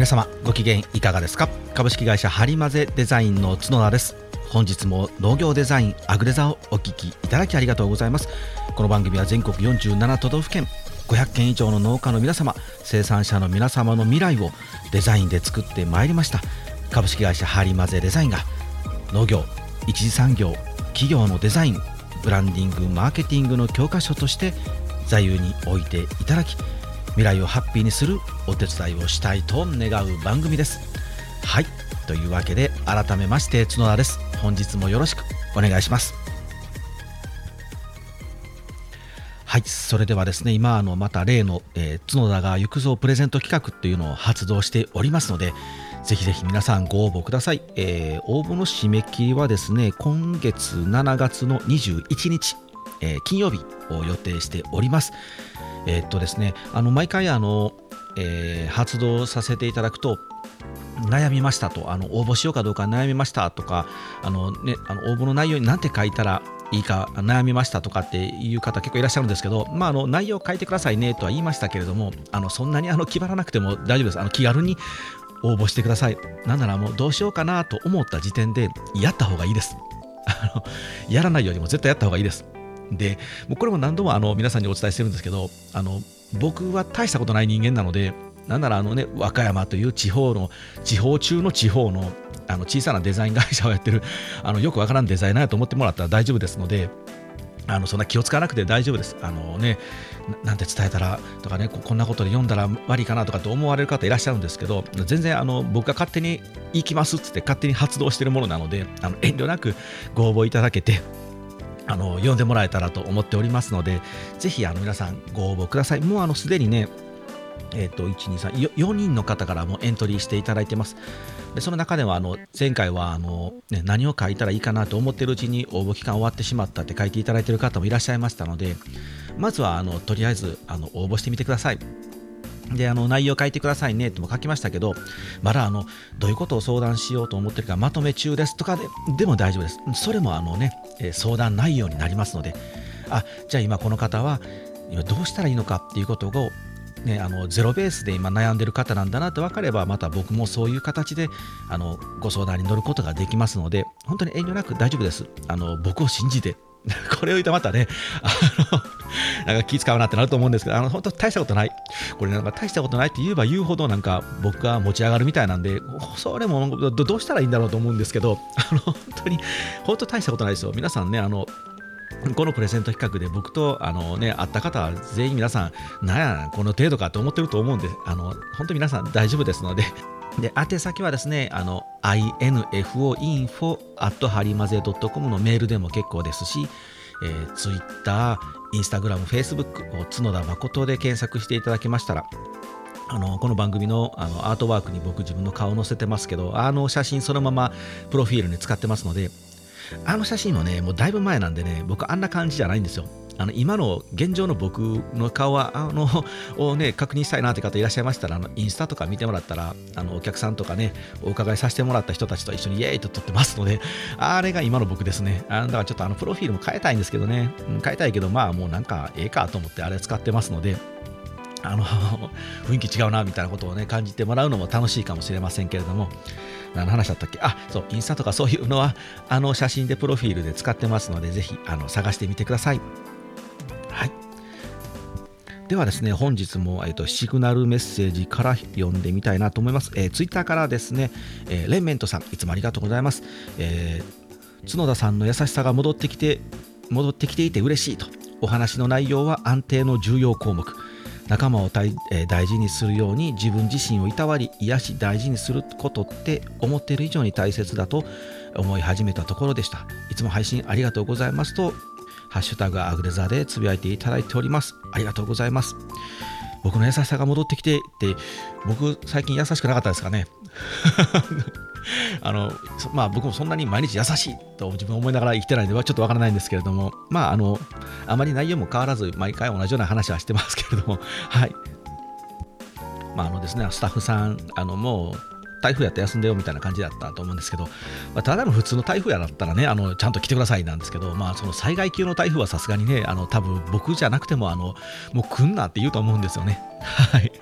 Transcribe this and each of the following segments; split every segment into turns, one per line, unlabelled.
皆様ご機嫌いかがですか？株式会社ハリマゼデザインの角田です。本日も農業デザインアグレザをお聞きいただきありがとうございます。この番組は全国47都道府県500件以上の農家の皆様生産者の皆様の未来をデザインで作ってまいりました。株式会社ハリマゼデザインが農業一次産業企業のデザインブランディングマーケティングの教科書として座右に置いていただき未来をハッピーにするお手伝いをしたいと願う番組です。はい。というわけで改めまして角田です。本日もよろしくお願いします。はい。それではですね今あのまた例の、えー、角田が行くぞプレゼント企画というのを発動しておりますのでぜひぜひ皆さんご応募ください、えー、応募の締め切りはですね今月7月の21日、えー、金曜日を予定しております。えー、っとですね、あの毎回あの、えー、発動させていただくと、悩みましたと、あの応募しようかどうか悩みましたとか、あのね、あの応募の内容に何て書いたらいいか悩みましたとかっていう方結構いらっしゃるんですけど、まあ、あの内容を書いてくださいねとは言いましたけれども、あのそんなにあの気張らなくても大丈夫です。あの気軽に応募してください。なんならもうどうしようかなと思った時点でやった方がいいです。やらないよりも絶対やった方がいいです。で、もうこれも何度もあの皆さんにお伝えしてるんですけど、あの僕は大したことない人間なので、なんならあのね、和歌山という地方の、地方中の地方のあの小さなデザイン会社をやってる、あのよくわからんデザイナーと思ってもらったら大丈夫ですので、あのそんな気を使わなくて大丈夫です。あのね、なんて伝えたらとかねこ、こんなことで読んだら悪いかなとかと思われる方いらっしゃるんですけど、全然あの僕が勝手に行きますっつって勝手に発動してるものなので、あの遠慮なくご応募いただけて、あの読んでもらえたらと思っておりますので、ぜひあの皆さんご応募ください。もうあのすでにね、えっ、ー、と、1、2、3、4人の方からもエントリーしていただいてます。でその中ではあの前回はあの、ね、何を書いたらいいかなと思っているうちに応募期間終わってしまったって書いていただいている方もいらっしゃいましたので、まずはあのとりあえずあの応募してみてください。で、あの、内容書いてくださいねとも書きましたけど、まだあの、どういうことを相談しようと思ってるかまとめ中ですとかででも大丈夫です。それもあのね、相談内容になりますので、あ、じゃあ今この方は、今どうしたらいいのかっていうことを、ね、あのゼロベースで今悩んでる方なんだなって分かればまた僕もそういう形であのご相談に乗ることができますので本当に遠慮なく大丈夫ですあの僕を信じて これを言うとまたね、あの、なんか気使うなってなると思うんですけど、あの、本当大したことない。これなんか大したことないって言えば言うほどなんか僕が持ち上がるみたいなんで、それもどうしたらいいんだろうと思うんですけど、あの、本当に、本当大したことないですよ。皆さんね、あの、このプレゼント企画で僕とあの、ね、会った方は全員皆さん、なんや、この程度かと思ってると思うんで、あの本当皆さん大丈夫ですので、で、宛先はですね、あの、infoinfo.harimaze.com のメールでも結構ですし、えー、Twitter、Instagram、Facebook を角田誠で検索していただけましたら、あのこの番組のあのアートワークに僕自分の顔を載せてますけど、あの写真そのままプロフィールに使ってますので、あの写真もね、もうだいぶ前なんでね、僕あんな感じじゃないんですよ。あの今の現状の僕の顔はあの をね確認したいなって方いらっしゃいましたらあのインスタとか見てもらったらあのお客さんとかねお伺いさせてもらった人たちと一緒にイエーイと撮ってますのであれが今の僕ですね。あだからちょっとあのプロフィールも変えたいんですけどね、変えたいけどまあもうなんかええかと思ってあれ使ってますのであの 雰囲気違うなみたいなことをね感じてもらうのも楽しいかもしれませんけれども。何の話だったっけ？あそうインスタとかそういうのはあの写真でプロフィールで使ってますのでぜひあの探してみてください。はい。ではですね、本日も、えーと、シグナルメッセージから読んでみたいなと思います。えー、ツイッターからですね、えー、レンメントさん、いつもありがとうございます。えー、角田さんの優しさが戻ってきて、戻ってきていて嬉しいと。お話の内容は安定の重要項目。仲間を大,、え、大事にするように自分自身をいたわり癒し大事にすることって思っている以上に大切だと思い始めたところでしたいつも配信ありがとうございますとハッシュタグアグレザーでつぶやいていただいております。ありがとうございます。僕の優しさが戻ってきてって、僕最近優しくなかったですかね。あのまあ、僕もそんなに毎日優しいと自分思いながら生きてないのではちょっとわからないんですけれども、まあ、あのあまり内容も変わらず毎回同じような話はしてますけれども、はい。まああのですね、スタッフさん、あのもう台風やって休んでよみたいな感じだったと思うんですけど、まあ、ただの普通の台風やだったらね、あのちゃんと来てくださいなんですけど、まあ、その災害級の台風はさすがにね、あの多分僕じゃなくてもあの、もう来んなって言うと思うんですよね。はい。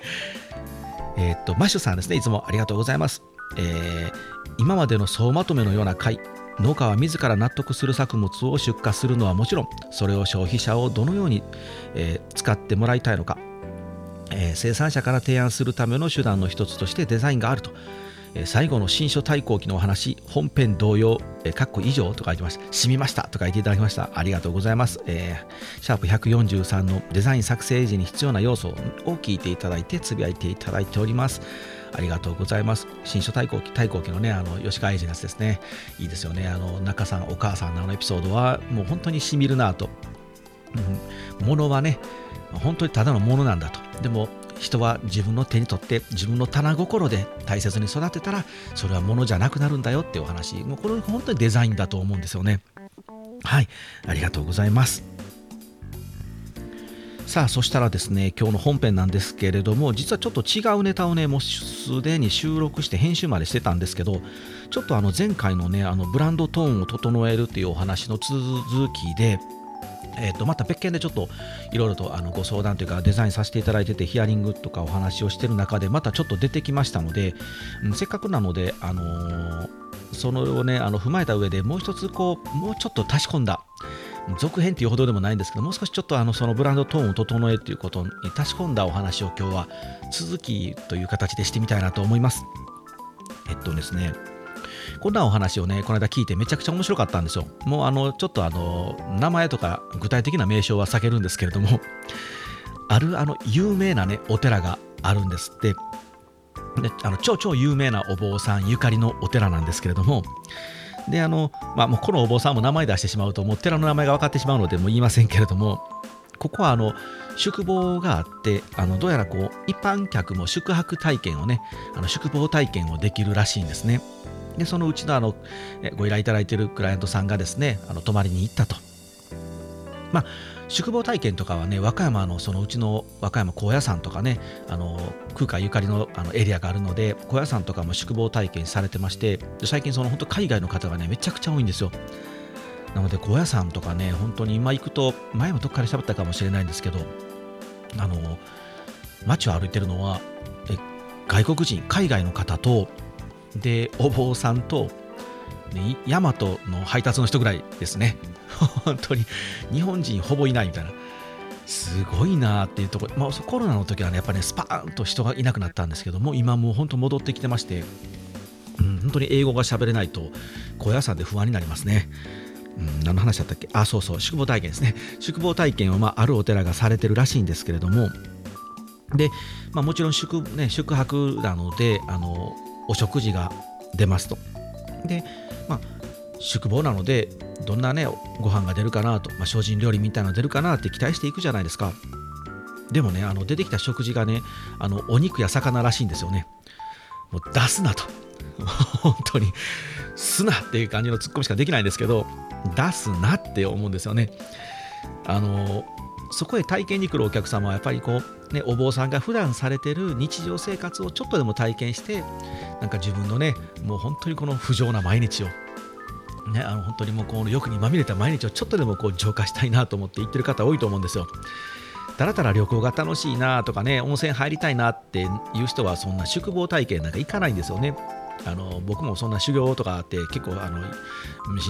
えー、っとマッシュさんですねいつもありがとうございます、えー、今までの総まとめのような回農家は自ら納得する作物を出荷するのはもちろんそれを消費者をどのように、えー、使ってもらいたいのか、えー、生産者から提案するための手段の一つとしてデザインがあると最後の新書対抗期のお話、本編同様、えかっこ以上と書いてました。染みましたと書いていただきました。ありがとうございます。えー、シャープ143のデザイン作成時に必要な要素を聞いていただいて、つぶやいていただいております。ありがとうございます。新書対抗期、対抗期のね、あの、吉川英治のやつですね。いいですよね。あの、中さん、お母さんのあのエピソードは、もう本当にしみるなと。うん、物はね、本当にただのものなんだと。でも、人は自分の手に取って自分の棚心で大切に育てたらそれは物じゃなくなるんだよっていうお話。もうこれ本当にデザインだと思うんですよね。はい。ありがとうございます。さあそしたらですね今日の本編なんですけれども実はちょっと違うネタをねもうすでに収録して編集までしてたんですけどちょっとあの前回のねあのブランドトーンを整えるっていうお話の続きでえー、とまた別件でちょっといろいろとあのご相談というかデザインさせていただいててヒアリングとかお話をしてる中でまたちょっと出てきましたので、うん、せっかくなので、あのー、それをねあの踏まえた上でもう一つこうもうちょっと足し込んだ続編っていうほどでもないんですけどもう少しちょっとあのそのブランドトーンを整えということに足し込んだお話を今日は続きという形でしてみたいなと思います。えっとですねこんなお話をね、この間聞いてめちゃくちゃ面白かったんですよ。もうあの、ちょっとあの、名前とか具体的な名称は避けるんですけれども、あるあの、有名なね、お寺があるんですって。であの超超有名なお坊さんゆかりのお寺なんですけれども、で、あの、まあ、もうこのお坊さんも名前出してしまうと、もう寺の名前が分かってしまうので、もう言いませんけれども、ここはあの宿坊があってあのどうやらこう一般客も宿泊体験をねあの宿坊体験をできるらしいんですね。でそのうちのあのご依頼いただいているクライアントさんがですねあの泊まりに行ったと。まあ宿坊体験とかはね和歌山のそのうちの和歌山高野山とかねあの空海ゆかりのあのエリアがあるので高野山とかも宿坊体験されてまして最近その本当海外の方がねめちゃくちゃ多いんですよなので高野山とかね本当に今行くと前もどっかで喋ったかもしれないんですけどあの街を歩いてるのは外国人海外の方とでお坊さんと、ね、大和の配達の人ぐらいですね。本当に。日本人ほぼいないみたいな。すごいなっていうところ、まあ、コロナの時はねやっぱりねスパーンと人がいなくなったんですけども今もう本当戻ってきてまして、うん、本当に英語が喋れないと高野山で不安になりますね。うん、何の話だったっけ？あ、そうそう、宿坊体験ですね。宿坊体験を、まあ、あるお寺がされてるらしいんですけれども、で、まあ、もちろん宿,、ね、宿泊なので、あのお食事が出ますと。で、まあ、宿坊なので、どんなね、ご飯が出るかなと、まあ、精進料理みたいなの出るかなって期待していくじゃないですか。でもね、あの出てきた食事がね、あのお肉や魚らしいんですよね。もう出すなと。本当に、すなっていう感じのツッコミしかできないんですけど、出すなって思うんですよね。あのそこへ体験に来るお客様はやっぱりこう、ね、お坊さんが普段されてる日常生活をちょっとでも体験してなんか自分のねもう本当にこの不浄な毎日をね、あの本当にもうこの欲にまみれた毎日をちょっとでもこう浄化したいなと思って言ってる方多いと思うんですよ。たらたら旅行が楽しいなとかね温泉入りたいなっていう人はそんな宿坊体験なんか行かないんですよね。あの僕もそんな修行とかあって結構あの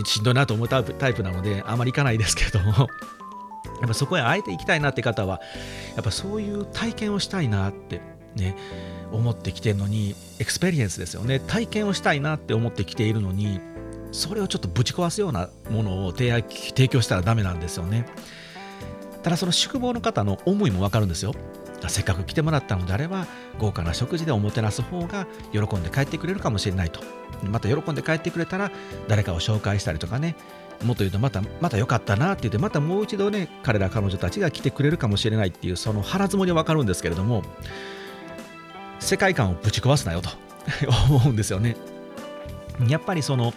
しんどいなと思うタイプなのであまり行かないですけどもやっぱそこへあえて行きたいなって方はやっぱそういう体験をしたいなってね思ってきてるのにエクスペリエンスですよね。体験をしたいなって思ってきているのにそれをちょっとぶち壊すようなものを提供したらダメなんですよね。ただその宿坊の方の思いもわかるんですよ。せっかく来てもらったのであれば豪華な食事でおもてなす方が喜んで帰ってくれるかもしれないと。また喜んで帰ってくれたら誰かを紹介したりとかねもっと言うとまたまた良かったなって言ってまたもう一度ね彼ら彼女たちが来てくれるかもしれないっていうその腹積もりは分かるんですけれども世界観をぶち壊すなよと思うんですよねやっぱりその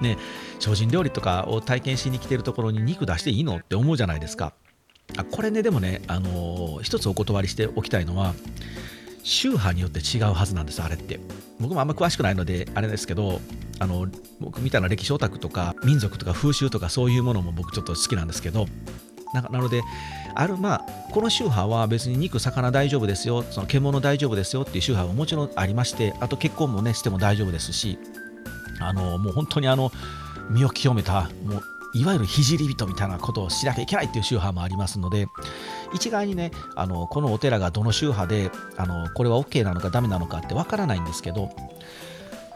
ね精進料理とかを体験しに来てるところに肉出していいのって思うじゃないですか。あこれねでもねあのー、一つお断りしておきたいのは宗派によって違うはずなんですあれって。僕もあんま詳しくないのであれですけどあの僕みたいな歴史オタクとか民族とか風習とかそういうものも僕ちょっと好きなんですけどなのであるまあこの宗派は別に肉魚大丈夫ですよその獣大丈夫ですよっていう宗派ももちろんありましてあと結婚もねしても大丈夫ですしあのもう本当にあの身を清めたもういわゆる聖人みたいなことをしなきゃいけないっていう宗派もありますので一概にねあのこのお寺がどの宗派であのこれは OK なのかダメなのかってわからないんですけど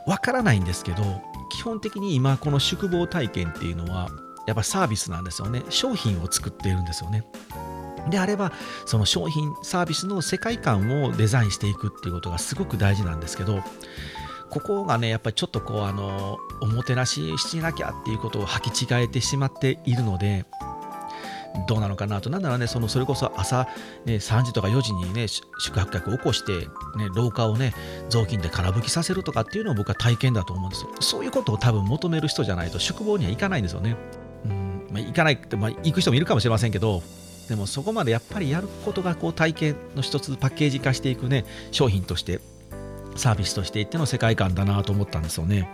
わからないんですけど基本的に今この宿坊体験っていうのはやっぱサービスなんですよね。商品を作っているんですよね。であればその商品サービスの世界観をデザインしていくっていうことがすごく大事なんですけどここがねやっぱりちょっとこうあのおもてなししなきゃっていうことを履き違えてしまっているのでどうなのかなと、なんならね、そのそれこそ朝、ね、3時とか4時にね、宿泊客を起こして、ね、廊下をね、雑巾で空拭きさせるとかっていうのを僕は体験だと思うんですよ。そういうことを多分求める人じゃないと、宿坊には行かないんですよね。うんまあ、行かないって、まあ、行く人もいるかもしれませんけど、でもそこまでやっぱりやることがこう体験の一つパッケージ化していくね、商品として、サービスとしていっての世界観だなと思ったんですよね。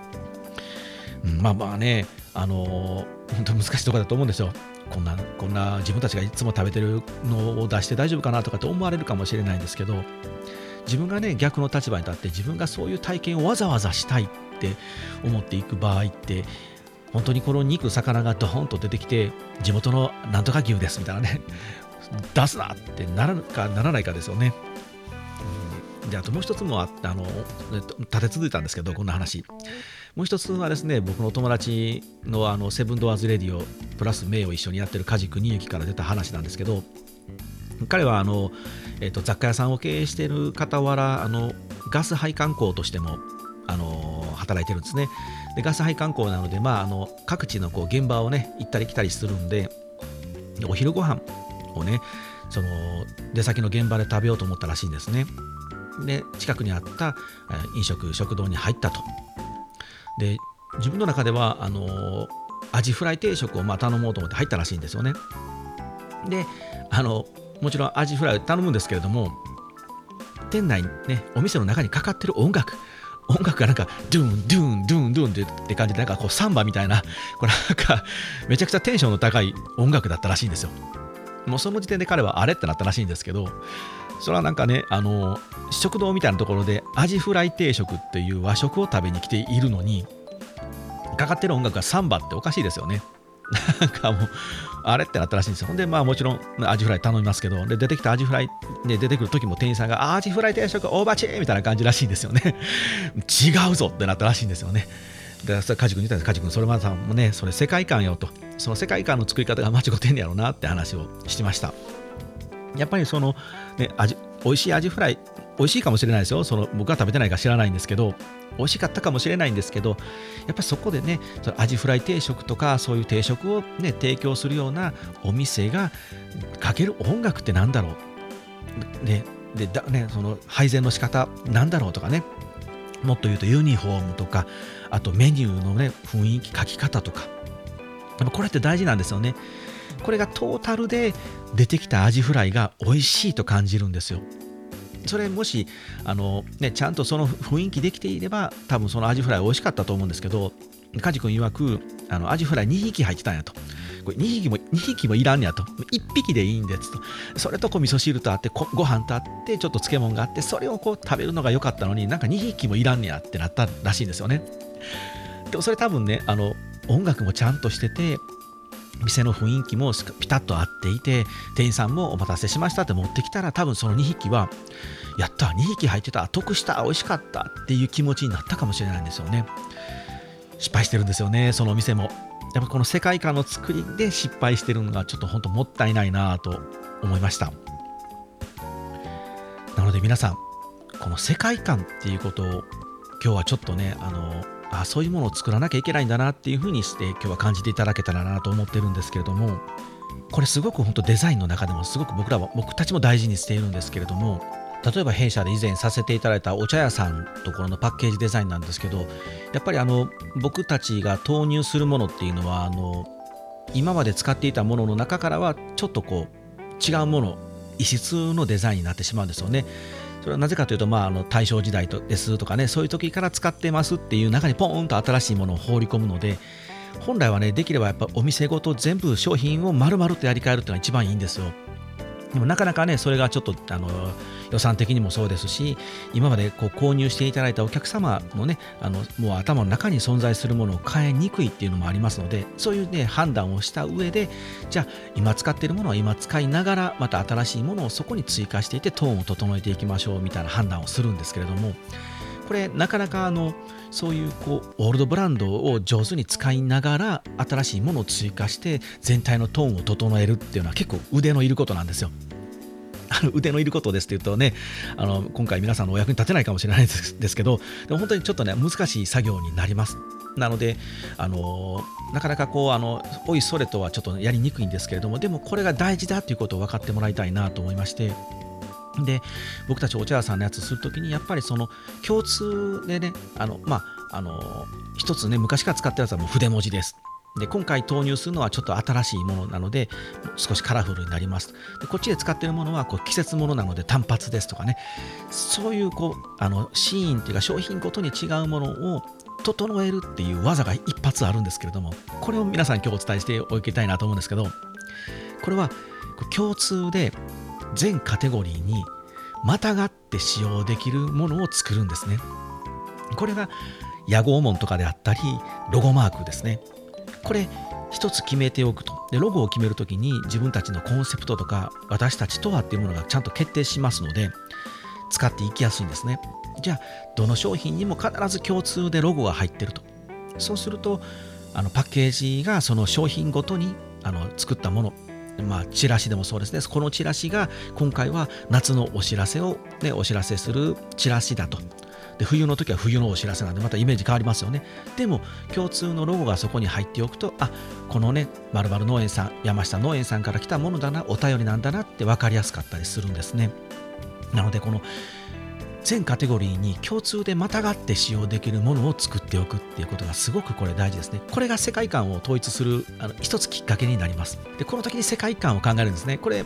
うん、まあまあね、あのー、本当難しいところだと思うんですよ。こんなこんな自分たちがいつも食べてるのを出して大丈夫かなとかって思われるかもしれないんですけど自分がね逆の立場に立って自分がそういう体験をわざわざしたいって思っていく場合って本当にこの肉魚がドーンと出てきて地元のなんとか牛ですみたいなね 出すなってなるかならないかですよね。であともう一つもああの立て続いたんですけどこんな話もう一つはですね僕の友達のあのセブンドアーズレディオプラス名を一緒にやってる梶邦之から出た話なんですけど彼はあの、えーと、雑貨屋さんを経営している傍らあのガス配管工としてもあの働いてるんですね。でガス配管工なので、まあ、あの各地のこう現場をね行ったり来たりするんでお昼ご飯をねその出先の現場で食べようと思ったらしいんですね。で近くにあった飲食食堂に入ったと。で自分の中ではあのアジフライ定食をまあ頼もうと思って入ったらしいんですよね。であのもちろんアジフライ頼むんですけれども店内ねお店の中にかかってる音楽音楽がなんかドゥンドゥンドゥンドゥンってって感じでなんかこうサンバみたいなこれなんかめちゃくちゃテンションの高い音楽だったらしいんですよ。もうその時点で彼はあれってなったらしいんですけどそれはなんかねあの食堂みたいなところでアジフライ定食っていう和食を食べに来ているのにかかってる音楽がサンバっておかしいですよね なんかもうあれってなったらしいんですよ。ほんで、まあもちろんアジフライ頼みますけど、で出てきたアジフライ、で出てくる時も店員さんがアジフライ定食オーバーチェーみたいな感じらしいんですよね。違うぞってなったらしいんですよね。で、それカジ君に言ったんです。カジ君、それまさんもね、それ世界観よと。その世界観の作り方が間違ってんやろうなって話をしてました。やっぱりその、ね、味美味しいアジフライ美味しいかもしれないですよ。その僕は食べてないか知らないんですけど美味しかったかもしれないんですけどやっぱりそこでねそのアジフライ定食とかそういう定食を、ね、提供するようなお店がかける音楽って何だろう、ねでだね、その配膳の仕方なんだろうとかねもっと言うとユニフォームとかあとメニューのね雰囲気書き方とか。これって大事なんですよね。これがトータルで出てきたアジフライが美味しいと感じるんですよ。それもしあの、ね、ちゃんとその雰囲気できていれば多分そのアジフライ美味しかったと思うんですけど梶君曰くあのアジフライ2匹入ってたんやと。これ2匹も2匹もいらんやと1匹でいいんですとそれとこう味噌汁とあってご飯とあってちょっと漬物があってそれをこう食べるのが良かったのになんか2匹もいらんやってなったらしいんですよねでもそれ多分ねあの音楽もちゃんとしてて店の雰囲気もピタッと合っていて店員さんもお待たせしましたって持ってきたら多分その2匹はやった2匹入ってた得した美味しかったっていう気持ちになったかもしれないんですよね。失敗してるんですよねそのお店も。やっぱこの世界観の作りで失敗してるのがちょっと本当もったいないなと思いました。なので皆さんこの世界観っていうことを今日はちょっとねあのあそういうものを作らなきゃいけないんだなっていうふうにして今日は感じていただけたらなと思ってるんですけれどもこれすごく本当デザインの中でもすごく僕らは僕たちも大事にしているんですけれども例えば弊社で以前させていただいたお茶屋さんところのパッケージデザインなんですけどやっぱりあの僕たちが投入するものっていうのはあの今まで使っていたものの中からはちょっとこう違うもの異質のデザインになってしまうんですよね。それはなぜかというと、まあ、あの大正時代ですとかねそういう時から使ってますっていう中にポーンと新しいものを放り込むので本来はねできればやっぱお店ごと全部商品を丸々とやり替えるっていうのが一番いいんですよ。でもなかなかねそれがちょっとあの予算的にもそうですし今までこう購入していただいたお客様のねあのもう頭の中に存在するものを変えにくいっていうのもありますのでそういうね判断をした上でじゃあ今使っているものは今使いながらまた新しいものをそこに追加していってトーンを整えていきましょうみたいな判断をするんですけれどもこれなかなかあのそういうこうオールドブランドを上手に使いながら新しいものを追加して全体のトーンを整えるっていうのは結構腕のいることなんですよ。あの腕のいることですって言うとねあの今回皆さんのお役に立てないかもしれないですけどでも本当にちょっとね難しい作業になります。なのであのなかなかこうあのおいそれとはちょっとやりにくいんですけれどもでもこれが大事だということを分かってもらいたいなと思いまして。で僕たちお茶屋さんのやつするときにやっぱりその共通でねあのまああの一つね昔から使ってるやつはもう筆文字です。で今回投入するのはちょっと新しいものなので少しカラフルになります。でこっちで使ってるものはこう季節ものなので単発ですとかね。そういうこうあのシーンっていうか商品ごとに違うものを整えるっていう技が一発あるんですけれどもこれを皆さん今日お伝えしておきたいなと思うんですけどこれは共通で全カテゴリーにまたがって使用できるものを作るんですね。これが屋号門とかであったりロゴマークですね。これ一つ決めておくとでロゴを決めるときに自分たちのコンセプトとか私たちとはっていうものがちゃんと決定しますので使っていきやすいんですねじゃあどの商品にも必ず共通でロゴが入ってるとそうするとあのパッケージがその商品ごとにあの作ったものまあ、チラシでもそうですね。このチラシが今回は夏のお知らせを、ね、お知らせするチラシだと。で冬の時は冬のお知らせなんでまたイメージ変わりますよね。でも共通のロゴがそこに入っておくとあこのねまる農園さん山下農園さんから来たものだなお便りなんだなって分かりやすかったりするんですね。なのでこの全カテゴリーに共通でまたがって使用できるものを作っておくっていうことがすごくこれ大事ですね。これが世界観を統一するあの一つきっかけになります。で、この時に世界観を考えるんですね。これ、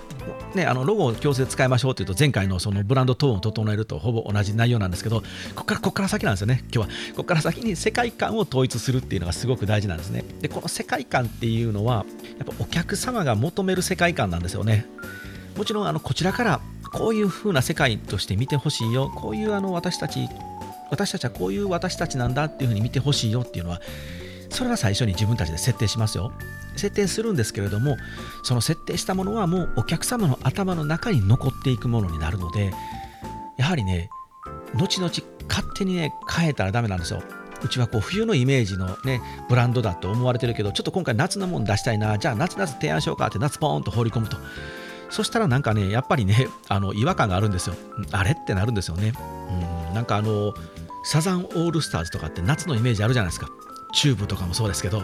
ね、あのロゴを強制使いましょうというと前回のそのブランドトーンを整えるとほぼ同じ内容なんですけど、ここからここから先なんですよね。今日はここから先に世界観を統一するっていうのがすごく大事なんですね。で、この世界観っていうのはやっぱお客様が求める世界観なんですよね。もちろんあのこちらからこういう風な世界として見てほしいよ。こういうあの私たち私たちはこういう私たちなんだっていう風に見てほしいよっていうのはそれは最初に自分たちで設定しますよ。設定するんですけれどもその設定したものはもうお客様の頭の中に残っていくものになるのでやはりね後々勝手にね変えたらダメなんですよ。うちはこう冬のイメージのねブランドだと思われてるけどちょっと今回夏のもの出したいなじゃあ夏夏提案しようかって夏ポーンと放り込むと。そしたらなんかねやっぱりね あの違和感があるんですよ。あれってなるんですよね。うんなんかあのサザンオールスターズとかって夏のイメージあるじゃないですか。チューブとかもそうですけど。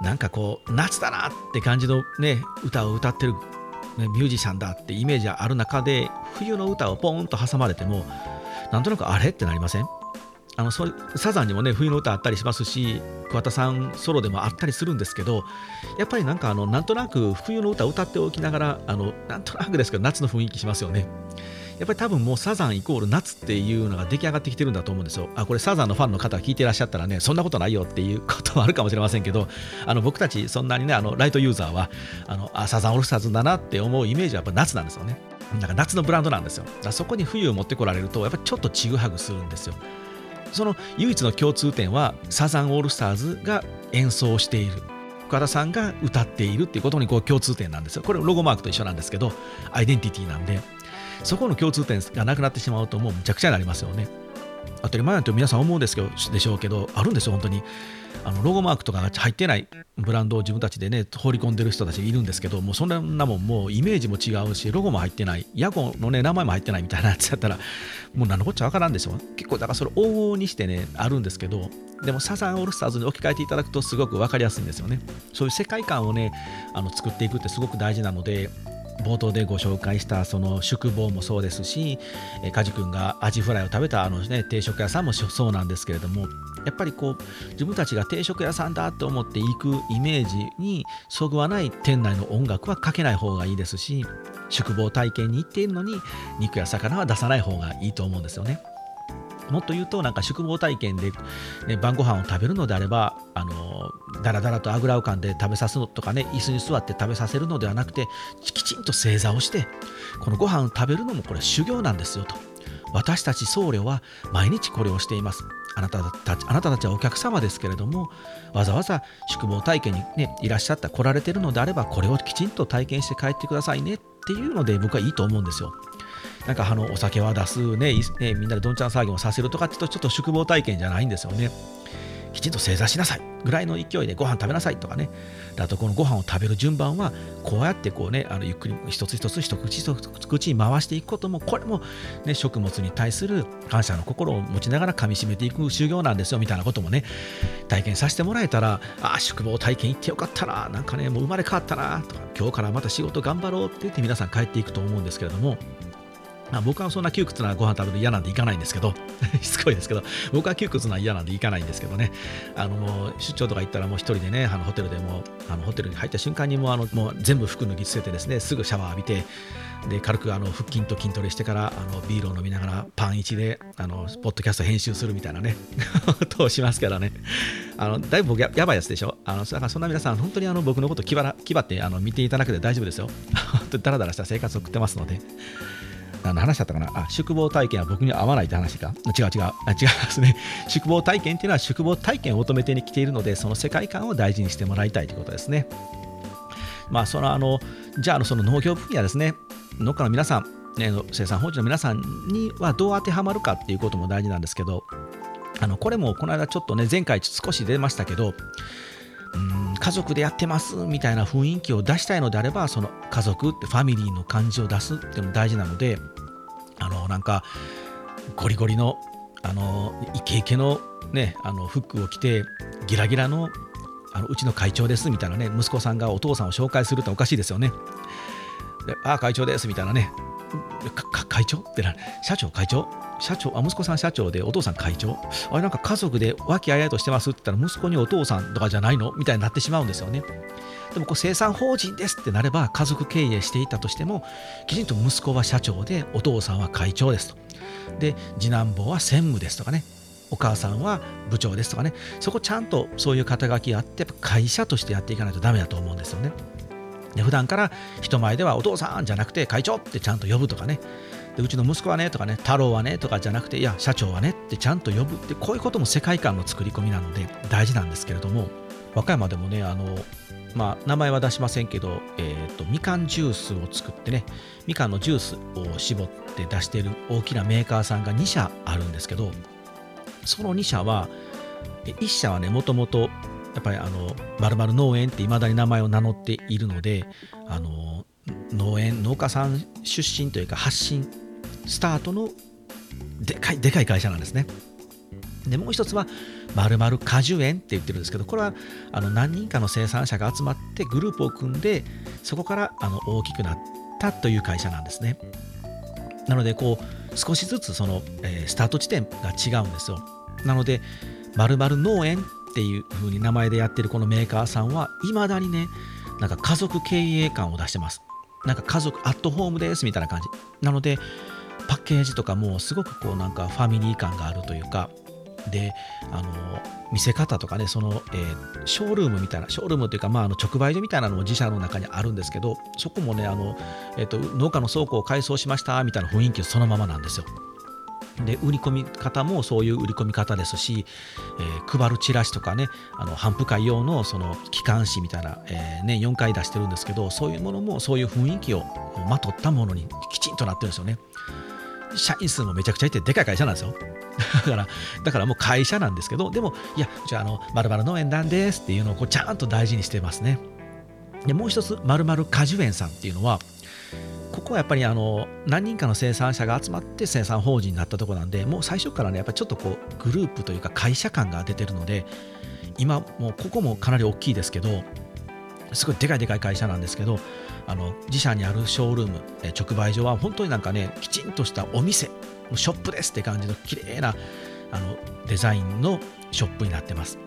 なんかこう夏だなって感じのね歌を歌ってる、ね、ミュージシャンだってイメージある中で冬の歌をポーンと挟まれてもなんとなくあれってなりません？あのサザンにもね冬の歌あったりしますし桑田さんソロでもあったりするんですけどやっぱりなんかあのなんとなく冬の歌歌っておきながらあのなんとなくですけど夏の雰囲気しますよねやっぱり多分もうサザンイコール夏っていうのが出来上がってきてるんだと思うんですよ。あ、これサザンのファンの方が聞いてらっしゃったらね、そんなことないよっていうこともあるかもしれませんけど、あの僕たちそんなにね、あのライトユーザーはあのあサザンオールスターズだなって思うイメージはやっぱ夏なんですよね。なんか夏のブランドなんですよ。だそこに冬を持ってこられると、やっぱりちょっとちぐはぐするんですよ。その唯一の共通点はサザンオールスターズが演奏している。深田さんが歌っているっていうことにこう共通点なんですよ。これロゴマークと一緒なんですけどアイデンティティなんで。そこの共通点がなくなってしまうともうむちゃくちゃになりますよね。当たり前なんて皆さん思うんですけどでしょうけどあるんですよ。本当にあのロゴマークとかが入ってないブランドを自分たちでね放り込んでる人たちいるんですけどもうそんなもんもうイメージも違うしロゴも入ってない。屋号のね名前も入ってないみたいなやつやったらもう何のこっちゃわからんでしょ結構だからそれ往々にしてねあるんですけどでもサザンオールスターズに置き換えていただくとすごく分かりやすいんですよね。そういう世界観をねあの作っていくってすごく大事なので冒頭でご紹介したその宿坊もそうですしえ梶君がアジフライを食べたあの、ね、定食屋さんもそうなんですけれどもやっぱりこう自分たちが定食屋さんだと思って行くイメージにそぐわない店内の音楽はかけない方がいいですし宿坊体験に行っているのに肉や魚は出さない方がいいと思うんですよね。もっと言うとなんか宿坊体験で、ね、晩ご飯を食べるのであればあのだらだらとあぐらをかんで食べさすのとかね椅子に座って食べさせるのではなくてきちんと正座をしてこのご飯を食べるのもこれ修行なんですよと。私たち僧侶は毎日これをしています。あなたたちあなたたちはお客様ですけれどもわざわざ宿坊体験に、ね、いらっしゃった来られてるのであればこれをきちんと体験して帰ってくださいねっていうので僕はいいと思うんですよ。なんかあのお酒は出すね、ね、みんなでどんちゃん騒ぎもさせるとかって言うとちょっと宿坊体験じゃないんですよね。きちんと正座しなさい。ぐらいの勢いでご飯食べなさいとかね。あとこのご飯を食べる順番はこうやってこうねあのゆっくり一つ一つ一口一口に回していくこともこれも、ね、食物に対する感謝の心を持ちながら噛みしめていく修行なんですよみたいなこともね体験させてもらえたらああ宿坊体験行ってよかったな。なんかねもう生まれ変わったなとか今日からまた仕事頑張ろうって言って皆さん帰っていくと思うんですけれどもまあ、僕はそんな窮屈なご飯食べるの嫌なんで行かないんですけど、しつこいですけど、僕は窮屈な嫌なんで行かないんですけどね、あの出張とか行ったらもう一人でね、あのホテルでもあのホテルに入った瞬間にもうあのもう全部服脱ぎ捨ててですね、すぐシャワー浴びて、で軽くあの腹筋と筋トレしてからあのビールを飲みながらパン1であのポッドキャスト編集するみたいなね としますからね。あのだいぶ僕ややばいやつでしょ？あのだからそんな皆さん本当にあの僕のこと気張ってあの見ていただけて大丈夫ですよ。だらだらした生活を送ってますので。何の話だったかな？あ宿坊体験は僕には合わないって話か？違う違う。あ違いますね。宿坊体験っていうのは宿坊体験を求めてに来ているのでその世界観を大事にしてもらいたいということですね。まあそのあのじゃああのその農業分野ですね。農家の皆さん、ね、生産法人の皆さんにはどう当てはまるかっていうことも大事なんですけどあのこれもこの間ちょっとね前回少し出ましたけどうん家族でやってますみたいな雰囲気を出したいのであればその家族ってファミリーの感じを出すっていうのも大事なのであのなんかゴリゴリのあのイケイケのねあの服を着てギラギラのあのうちの会長ですみたいなね息子さんがお父さんを紹介するっておかしいですよね。でああ会長ですみたいなね会長？ってな社長会長？社長？あ息子さん社長でお父さん会長？あれなんか家族で和気あいあいとしてますって言ったら息子にお父さんとかじゃないの？みたいになってしまうんですよね。でもこう生産法人ですってなれば家族経営していたとしてもきちんと息子は社長でお父さんは会長ですと。で次男坊は専務ですとかね。お母さんは部長ですとかね。そこちゃんとそういう肩書きあって会社としてやっていかないとダメだと思うんですよね。で普段から人前ではお父さんじゃなくて会長ってちゃんと呼ぶとかね。でうちの息子はねとかね太郎はねとかじゃなくていや社長はねってちゃんと呼ぶってこういうことも世界観の作り込みなので大事なんですけれども和歌山でもねあのまあ、名前は出しませんけど、えーと、みかんジュースを作ってねみかんのジュースを絞って出している大きなメーカーさんが2社あるんですけどその2社は1社はねもともとやっぱりあのまる農園っていまだに名前を名乗っているのであの農園農家さん出身というか発信スタートのでかいでかい会社なんですね。でもう一つはまるまる果樹園って言ってるんですけどこれはあの何人かの生産者が集まってグループを組んでそこからあの大きくなったという会社なんですね。なのでこう少しずつその、えー、スタート地点が違うんですよ。なのでまるまる農園っていう風に名前でやってるこのメーカーさんはいまだにねなんか家族経営感を出してます。なんか家族アットホームですみたいな感じ。なのでパッケージとかもすごくこうなんかファミリー感があるというかであの見せ方とかねその、えー、ショールームみたいなショールームというか、まあ、あの直売所みたいなのも自社の中にあるんですけどそこもねあの、えーと、農家の倉庫を改装しましたみたいな雰囲気そのままなんですよ。で売り込み方もそういう売り込み方ですし、えー、配るチラシとかねあの頒布会用のその機関誌みたいな、えー、年4回出してるんですけどそういうものもそういう雰囲気をまとったものにきちんとなってるんですよね。社員数もめちゃくちゃいてでかい会社なんですよ。だから、だからもう会社なんですけど、でも、いや、じゃあ、あの、まる農園なんですっていうのをこうちゃんと大事にしてますね。で、もう一つ、まる果樹園さんっていうのは、ここはやっぱりあの何人かの生産者が集まって生産法人になったところなんで、もう最初からね、やっぱちょっとこうグループというか会社感が出てるので、今、もうここもかなり大きいですけど、すごいでかいでかい会社なんですけど、あの自社にあるショールーム、直売所は本当になんかね、きちんとしたお店、ショップですって感じの綺麗なあのデザインのショップになってます。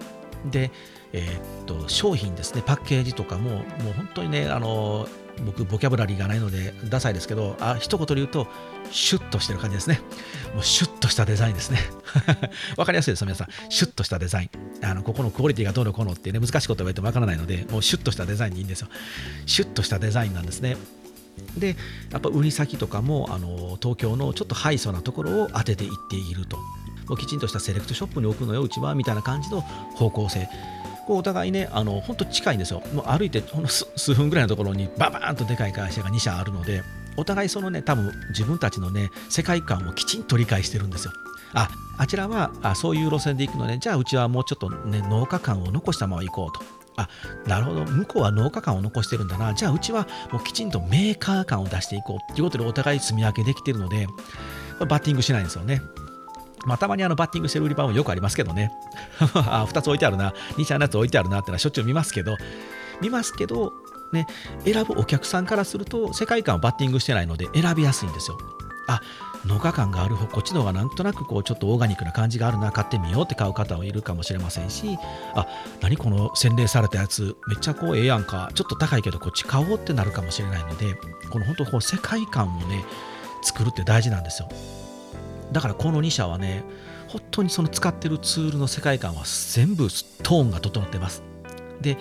で、えー、っと商品ですねパッケージとかももう本当にねあの僕ボキャブラリーがないのでダサいですけどあ一言で言うとシュッとしてる感じですね。もうシュッとしたデザインですね。わかりやすいです皆さん。シュッとしたデザイン。あのここのクオリティがどうのこうのってね難しいこと言われてもわからないのでもうシュッとしたデザインでいいんですよ。シュッとしたデザインなんですね。でやっぱ売り先とかもあの東京のちょっとハイソなところを当てていっていると。もうきちんとしたセレクトショップに置くのようちはみたいな感じの方向性。お互いねあの本当近いんですよ。もう歩いてほんの数分ぐらいのところにババーンとでかい会社が2社あるのでお互いそのね多分自分たちのね世界観をきちんと理解してるんですよ。ああちらはあそういう路線で行くのね。じゃあうちはもうちょっとね農家感を残したまま行こうと。あなるほど。向こうは農家感を残してるんだな。じゃあうちはもうきちんとメーカー感を出していこうっていうことでお互い積み分けできてるのでバッティングしないんですよね。まあ、たまにあのバッティングしてる売り場もよくありますけどね。あ、2つ置いてあるな、2社のやつ置いてあるなってのはしょっちゅう見ますけど、見ますけど、ね、選ぶお客さんからすると世界観をバッティングしてないので選びやすいんですよ。あ農家感がある方こっちの方がなんとなくこうちょっとオーガニックな感じがあるな買ってみようって買う方もいるかもしれませんしあ何この洗練されたやつめっちゃこうええやんかちょっと高いけどこっち買おうってなるかもしれないのでこの本当こう世界観をね作るって大事なんですよだからこの2社はね本当にその使ってるツールの世界観は全部トーンが整ってます。で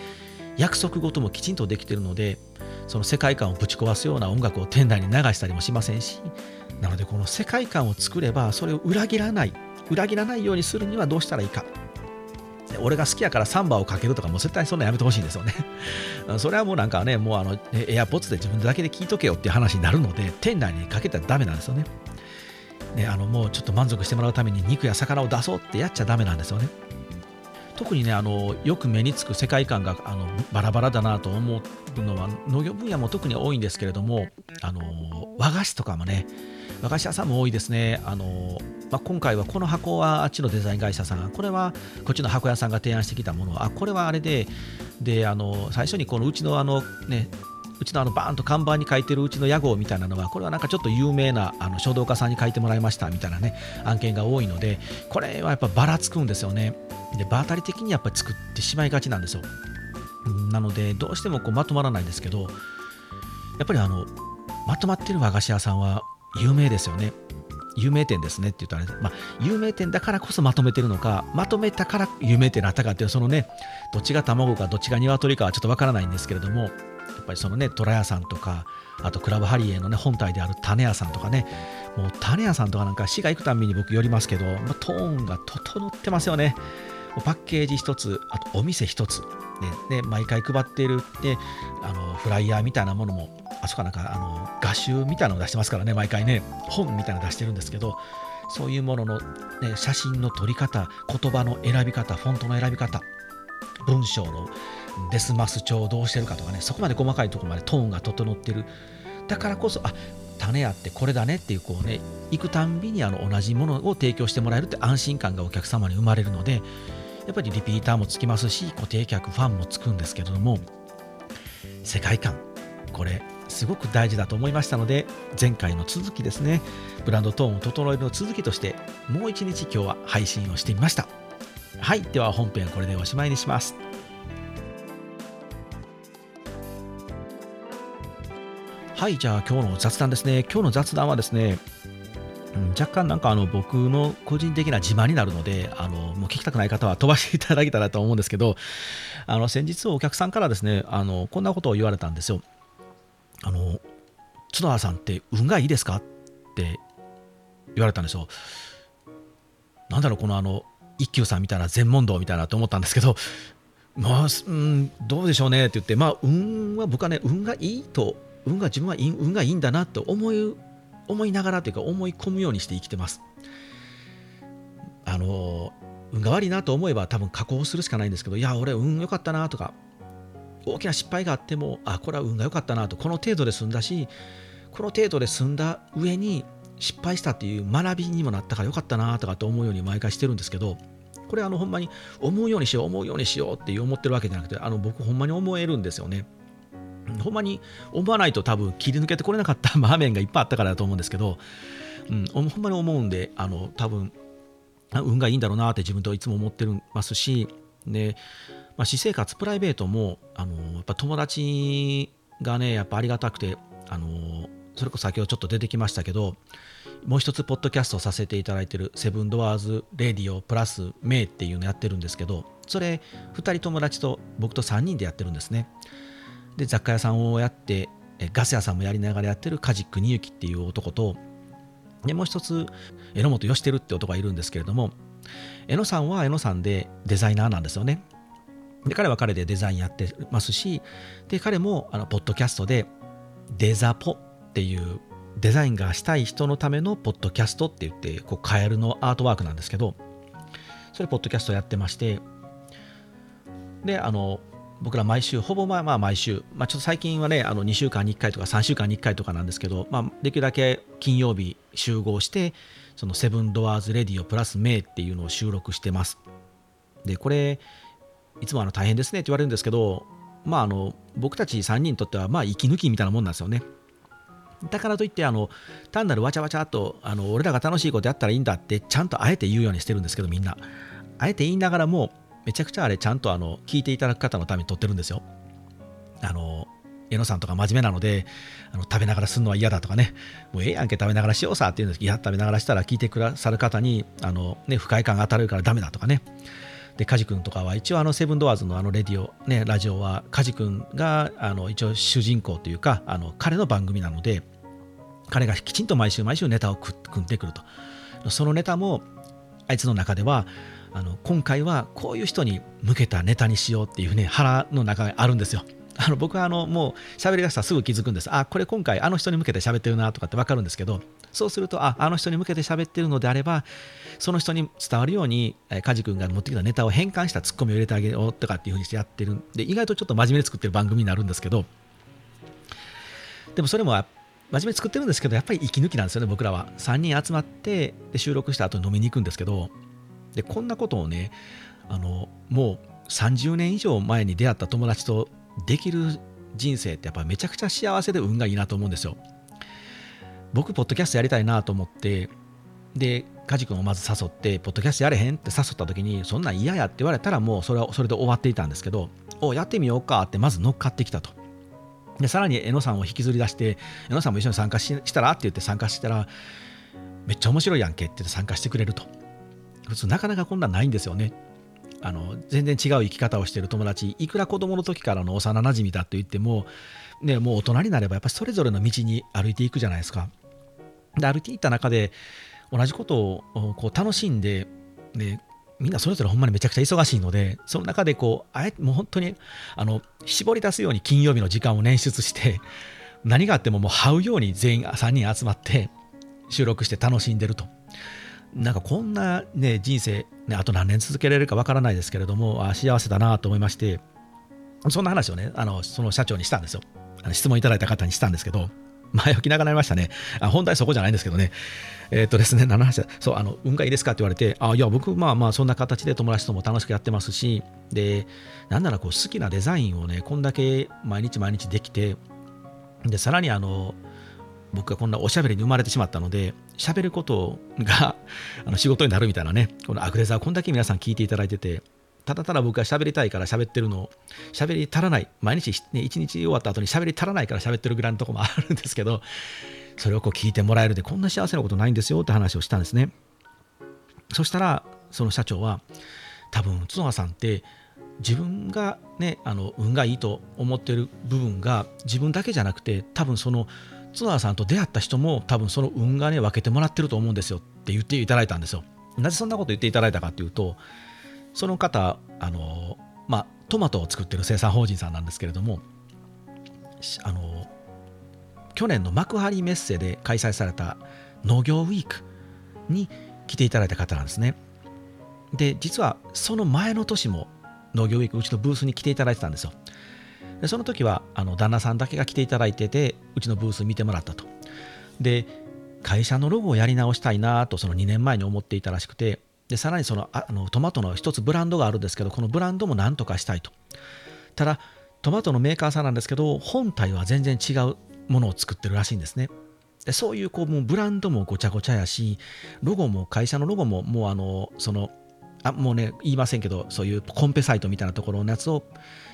約束事もきちんとできてるのでその世界観をぶち壊すような音楽を店内に流したりもしませんしなのでこの世界観を作ればそれを裏切らない裏切らないようにするにはどうしたらいいか。俺が好きやからサンバをかけるとかもう絶対そんなやめてほしいんですよね。それはもうなんかねもうあのエアポッツで自分だけで聞いとけよっていう話になるので店内にかけたらダメなんですよね。ね、あのもうちょっと満足してもらうために肉や魚を出そうってやっちゃだめなんですよね。特にねあのよく目につく世界観があのバラバラだなと思うのは農業分野も特に多いんですけれどもあの和菓子とかもね和菓子屋さんも多いですねあの、まあ、今回はこの箱はあっちのデザイン会社さんこれはこっちの箱屋さんが提案してきたものあこれはあれでであの最初にこのうちのあのねうちのあのバーンと看板に書いてるうちの屋号みたいなのはこれはなんかちょっと有名なあの書道家さんに書いてもらいましたみたいなね案件が多いのでこれはやっぱばらつくんですよね。で場当たり的にやっぱり作ってしまいがちなんですよ。なのでどうしてもこうまとまらないんですけどやっぱりあのまとまってる和菓子屋さんは有名ですよね。有名店ですねって言ったら、まあ、有名店だからこそまとめてるのか、まとめたから有名店になったかっていう、そのね、どっちが卵かどっちが鶏かはちょっとわからないんですけれども、っぱりそのね虎屋さんとかあとクラブハリエのね本体である種屋さんとかねもう種屋さんとかなんか市が行くたんびに僕寄りますけど、まあ、トーンが整ってますよね。パッケージ一つあとお店一つ、ね、毎回配っているであのフライヤーみたいなものもあそこなんかあの画集みたいなのを出してますからね毎回ね。本みたいなの出してるんですけどそういうものの、ね、写真の撮り方言葉の選び方フォントの選び方文章のデスマス調どうしてるかとかねそこまで細かいところまでトーンが整ってる。だからこそあ種あってこれだねっていうこうね行くたんびにあの同じものを提供してもらえるって安心感がお客様に生まれるのでやっぱりリピーターもつきますし固定客ファンもつくんですけれども世界観これすごく大事だと思いましたので前回の続きですねブランドトーンを整えるの続きとしてもう一日今日は配信をしてみました。はいでは本編これでおしまいにします。はいじゃあ今日の雑談ですね。今日の雑談はですねうん、若干なんかあの僕の個人的な自慢になるのであのもう聞きたくない方は飛ばしていただけたらと思うんですけどあの先日お客さんからですねあのこんなことを言われたんですよ。あの角田さんって運がいいですかって言われたんですよ。なんだろうこのあの一休さんみたいな全問答みたいなと思ったんですけど、まあ、うん、どうでしょうねって言って、まあ、運は僕はね、運がいいと、運が自分は運がいいんだなと思い思いながらというか、思い込むようにして生きてます。あの、運が悪いなと思えば多分加工するしかないんですけど、いや、俺、運良かったなとか、大きな失敗があっても、あ、これは運が良かったなと、この程度で済んだし、この程度で済んだ上に、失敗したっていう学びにもなったからよかったなとかって思うように毎回してるんですけどこれあのほんまに思うようにしよう思うようにしようって思ってるわけじゃなくてあの僕ほんまに思えるんですよねほんまに思わないと多分切り抜けてこれなかった 場面がいっぱいあったからだと思うんですけど、うん、ほんまに思うんであの多分運がいいんだろうなって自分といつも思ってますしでまあ、私生活プライベートもあのやっぱ友達がねやっぱありがたくてあのそれこそ先ほどちょっと出てきましたけどもう一つポッドキャストさせていただいてるセブンドアーズレディオプラスメイっていうのやってるんですけどそれ2人友達と僕と3人でやってるんですね。で雑貨屋さんをやってガス屋さんもやりながらやってるカジックニユキっていう男とでもう一つ榎本義輝って男がいるんですけれども榎野さんは榎野さんでデザイナーなんですよね。で彼は彼でデザインやってますしで彼もあのポッドキャストでデザポっていうデザインがしたい人のためのポッドキャストって言ってこうカエルのアートワークなんですけどそれポッドキャストやってましてであの僕ら毎週ほぼまあまあ毎週、まあ、ちょっと最近はねあの2週間に1回とか3週間に1回とかなんですけど、まあ、できるだけ金曜日集合してそのセブンドアーズレディオプラスメイっていうのを収録してます。でこれいつもあの大変ですねって言われるんですけどまああの僕たち3人にとってはまあ息抜きみたいなもんなんですよね。だからといってあの単なるわちゃわちゃっとあの俺らが楽しいことやったらいいんだってちゃんとあえて言うようにしてるんですけどみんな。あえて言いながらもめちゃくちゃあれちゃんとあの聞いていただく方のために撮ってるんですよ。あの江野さんとか真面目なのであの食べながらするのは嫌だとかね。もうええやんけ食べながらしようさって言うんですけどいや食べながらしたら聞いてくださる方にあの、ね、不快感が当たるからダメだとかね。で梶君とかは一応あのセブンドアーズのあのレディオ、ね、ラジオは梶君があの一応主人公というかあの彼の番組なので彼がきちんと毎週毎週ネタを組んでくると。そのネタもあいつの中ではあの今回はこういう人に向けたネタにしようっていうね腹の中があるんですよ。あの僕はあのもう喋りだしたらすぐ気づくんです。あこれ今回あの人に向けて喋ってるなとかって分かるんですけどそうするとああの人に向けて喋ってるのであればその人に伝わるように梶君が持ってきたネタを変換したツッコミを入れてあげようとかっていうふうにしてやってるんで意外とちょっと真面目に作ってる番組になるんですけどでもそれも真面目に作ってるんですけどやっぱり息抜きなんですよね僕らは。3人集まってで収録した後に飲みに行くんですけどでこんなことをねあのもう30年以上前に出会った友達とできる人生ってやっぱめちゃくちゃ幸せで運がいいなと思うんですよ。僕ポッドキャストやりたいなと思ってで梶君をまず誘ってポッドキャストやれへんって誘った時にそんなん嫌やって言われたらもうそれはそれで終わっていたんですけどおやってみようかってまず乗っかってきたと。でさらに江野さんを引きずり出して江野さんも一緒に参加したらって言って参加したらめっちゃ面白いやんけって言って参加してくれると。なかなかこんなんないんですよね。あの全然違う生き方をしてる友達いくら子供の時からの幼なじみだと言っても、ね、もう大人になればやっぱりそれぞれの道に歩いていくじゃないですか。で歩いていった中で同じことをこう楽しんででみんなそれぞれほんまにめちゃくちゃ忙しいのでその中でこうあえもう本当にあの絞り出すように金曜日の時間を捻出して何があってももう這うように全員3人集まって収録して楽しんでると。なんかこんな、ね、人生、ね、あと何年続けられるかわからないですけれどもあ幸せだなと思いましてそんな話をねあのその社長にしたんですよ。あの質問いただいた方にしたんですけど前置きながらなりましたね。あ本題そこじゃないんですけどね。えっ、とですね何の話そうあの運がいいですかって言われてあいや僕まあまあそんな形で友達とも楽しくやってますしでなんならこう好きなデザインをねこんだけ毎日毎日できてでさらにあの僕がこんなおしゃべりに生まれてしまったので喋ることが あの仕事になるみたいなねこのアグレザーこんだけ皆さん聞いていただいててただただ僕が喋りたいから喋ってるのを喋り足らない。毎日、ね、1日終わった後に喋り足らないから喋ってるぐらいのとこもあるんですけどそれをこう聞いてもらえるでこんな幸せなことないんですよって話をしたんですね。そしたらその社長は多分角川さんって自分がねあの運がいいと思ってる部分が自分だけじゃなくて多分そのツアーさんと出会った人も多分その運がね分けてもらってると思うんですよって言っていただいたんですよ。なぜそんなこと言っていただいたかっていうとその方あのまあトマトを作ってる生産法人さんなんですけれどもあの去年の幕張メッセで開催された農業ウィークに来ていただいた方なんですね。で実はその前の年も農業ウィークうちのブースに来ていただいてたんですよ。でその時はあの旦那さんだけが来ていただいててうちのブース見てもらったと。で会社のロゴをやり直したいなとその2年前に思っていたらしくてでさらにそのあのトマトの一つブランドがあるんですけどこのブランドも何とかしたいと。ただトマトのメーカーさんなんですけど本体は全然違うものを作ってるらしいんですね。でそういうこうもうブランドもごちゃごちゃやしロゴも会社のロゴももうあのそのあもうね言いませんけどそういうコンペサイトみたいなところのやつを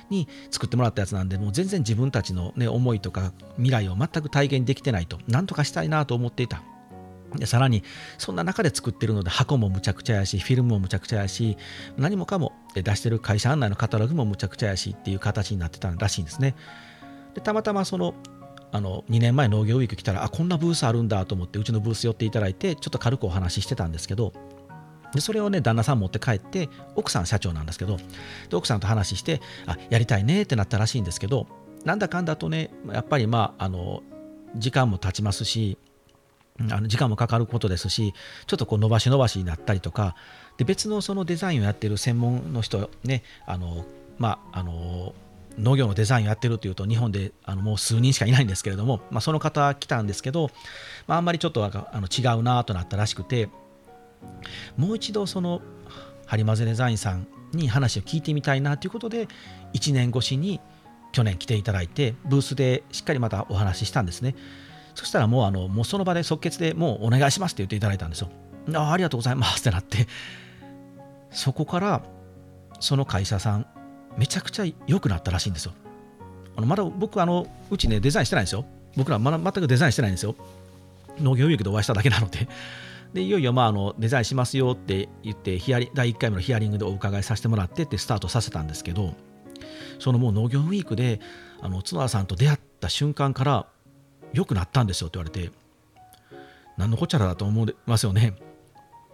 に作ってもらったやつなんでもう全然自分たちの、ね、思いとか未来を全く体現できてないと何とかしたいなと思っていた。でさらにそんな中で作ってるので箱もむちゃくちゃやしフィルムもむちゃくちゃやし何もかも出してる会社案内のカタログもむちゃくちゃやしっていう形になってたらしいんですね。でたまたまそのあの2年前農業ウィーク来たらあこんなブースあるんだと思ってうちのブース寄っていただいてちょっと軽くお話ししてたんですけどでそれをね旦那さん持って帰って奥さん社長なんですけどで奥さんと話してあやりたいねってなったらしいんですけどなんだかんだとねやっぱりまああの時間も経ちますしあの時間もかかることですしちょっとこう伸ばし伸ばしになったりとかで別のそのデザインをやってる専門の人ねあのまああの農業のデザインをやってるというと日本であのもう数人しかいないんですけれども、まあ、その方来たんですけど、まあ、あんまりちょっとあの違うなとなったらしくてもう一度そのハリマゼデザインさんに話を聞いてみたいなということで1年越しに去年来ていただいてブースでしっかりまたお話ししたんですね。そしたらもうあのもうその場で即決でもうお願いしますって言っていただいたんですよ。あありがとうございますってなって。そこからその会社さんめちゃくちゃ良くなったらしいんですよ。あのまだ僕あのうちねデザインしてないんですよ。僕らまだ全くデザインしてないんですよ。農業ウィークでお会いしただけなので。でいよいよまああのデザインしますよって言ってヒアリ第1回目のヒアリングでお伺いさせてもらってってスタートさせたんですけどそのもう農業ウィークであの角田さんと出会った瞬間から良くなったんですよって言われて何のこちゃらだと思いますよね。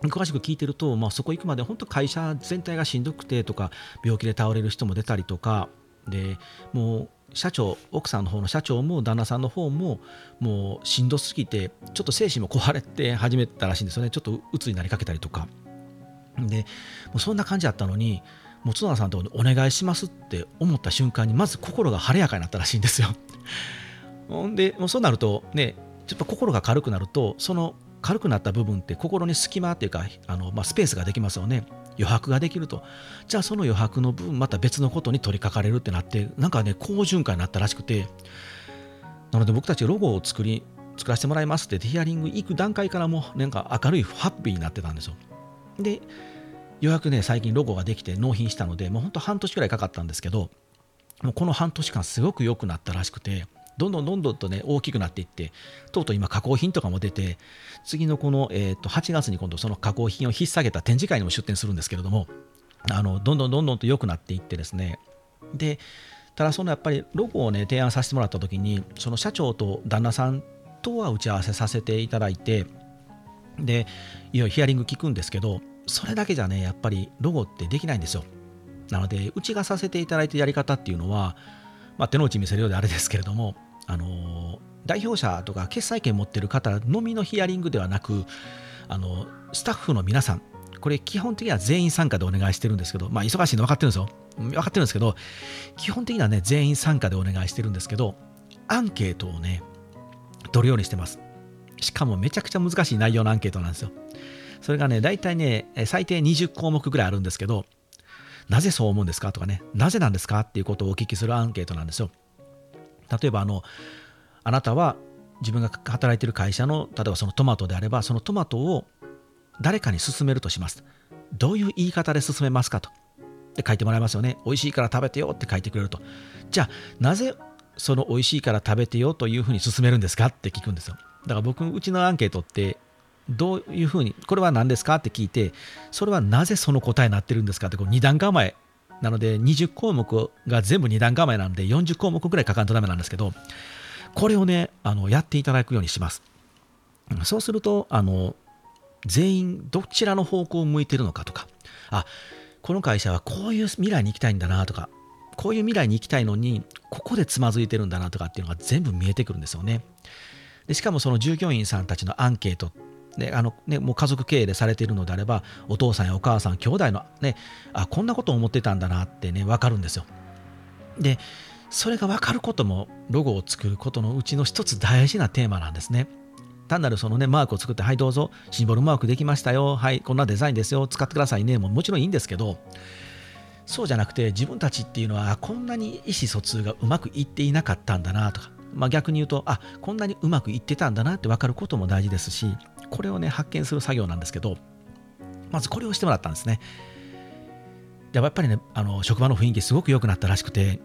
詳しく聞いてると、まあ、そこ行くまで本当会社全体がしんどくてとか病気で倒れる人も出たりとかでもう社長奥さんの方の社長も旦那さんの方ももうしんどすぎてちょっと精神も壊れて始めたらしいんですよね。ちょっと鬱になりかけたりとか。でもうそんな感じだったのにもう角田さんとお願いしますって思った瞬間にまず心が晴れやかになったらしいんですよ。ほんでもうそうなるとねちょっと心が軽くなるとその軽くなった部分って心に隙間っていうかあの、まあ、スペースができますよね。余白ができると。じゃあその余白の分また別のことに取り掛かれるってなってなんかね好循環になったらしくて。なので僕たちロゴを作り作らせてもらいますってヒアリング行く段階からもなんか明るいハッピーになってたんですよ。でようやくね最近ロゴができて納品したのでもうほんと半年くらいかかったんですけどもうこの半年間すごく良くなったらしくて。どんどんどんどんとね大きくなっていってとうとう今加工品とかも出て次のこの、えー、と8月に今度その加工品を引っ提げた展示会にも出展するんですけれどもあのどんどんどんどんと良くなっていってですね。でただそのやっぱりロゴをね提案させてもらった時にその社長と旦那さんとは打ち合わせさせていただいてでいよいよヒアリング聞くんですけどそれだけじゃねやっぱりロゴってできないんですよ。なのでうちがさせていただいてやり方っていうのはまあ、手の内見せるようであれですけれども、あの代表者とか決裁権持ってる方のみのヒアリングではなくあのスタッフの皆さんこれ基本的には全員参加でお願いしてるんですけど、まあ、忙しいの分かってるんですよ。分かってるんですけど基本的にはね全員参加でお願いしてるんですけどアンケートをね取るようにしてます。しかもめちゃくちゃ難しい内容のアンケートなんですよ。それがね大体ね最低20項目ぐらいあるんですけどなぜそう思うんですかとかね、なぜなんですかっていうことをお聞きするアンケートなんですよ。例えば、あの、あなたは自分が働いている会社の、例えばそのトマトであれば、そのトマトを誰かに勧めるとします。どういう言い方で勧めますかと。で書いてもらいますよね。美味しいから食べてよって書いてくれると。じゃあ、なぜその美味しいから食べてよというふうに勧めるんですかって聞くんですよ。だから僕、うちのアンケートってどういうふうに、これは何ですかって聞いて、それはなぜその答えになってるんですかって、こう2段構え。なので、20項目が全部2段構えなので、40項目ぐらい書かんとダメなんですけど、これをね、あのやっていただくようにします。そうすると、あの全員どちらの方向を向いてるのかとか、あこの会社はこういう未来に行きたいんだなとか、こういう未来に行きたいのに、ここでつまずいてるんだなとかっていうのが全部見えてくるんですよね。でしかもその従業員さんたちのアンケートであのね、もう家族経営でされているのであればお父さんやお母さん兄弟のねあこんなことを思ってたんだなってね分かるんですよ。でそれが分かることもロゴを作ることのうちの一つ大事なテーマなんですね。単なるそのねマークを作ってはいどうぞシンボルマークできましたよはいこんなデザインですよ使ってくださいねももちろんいいんですけどそうじゃなくて自分たちっていうのはこんなに意思疎通がうまくいっていなかったんだなとかまあ、逆に言うとあこんなにうまくいってたんだなって分かることも大事ですしこれをね発見する作業なんですけどまずこれをしてもらったんですね。やっぱりねあの職場の雰囲気すごく良くなったらしくて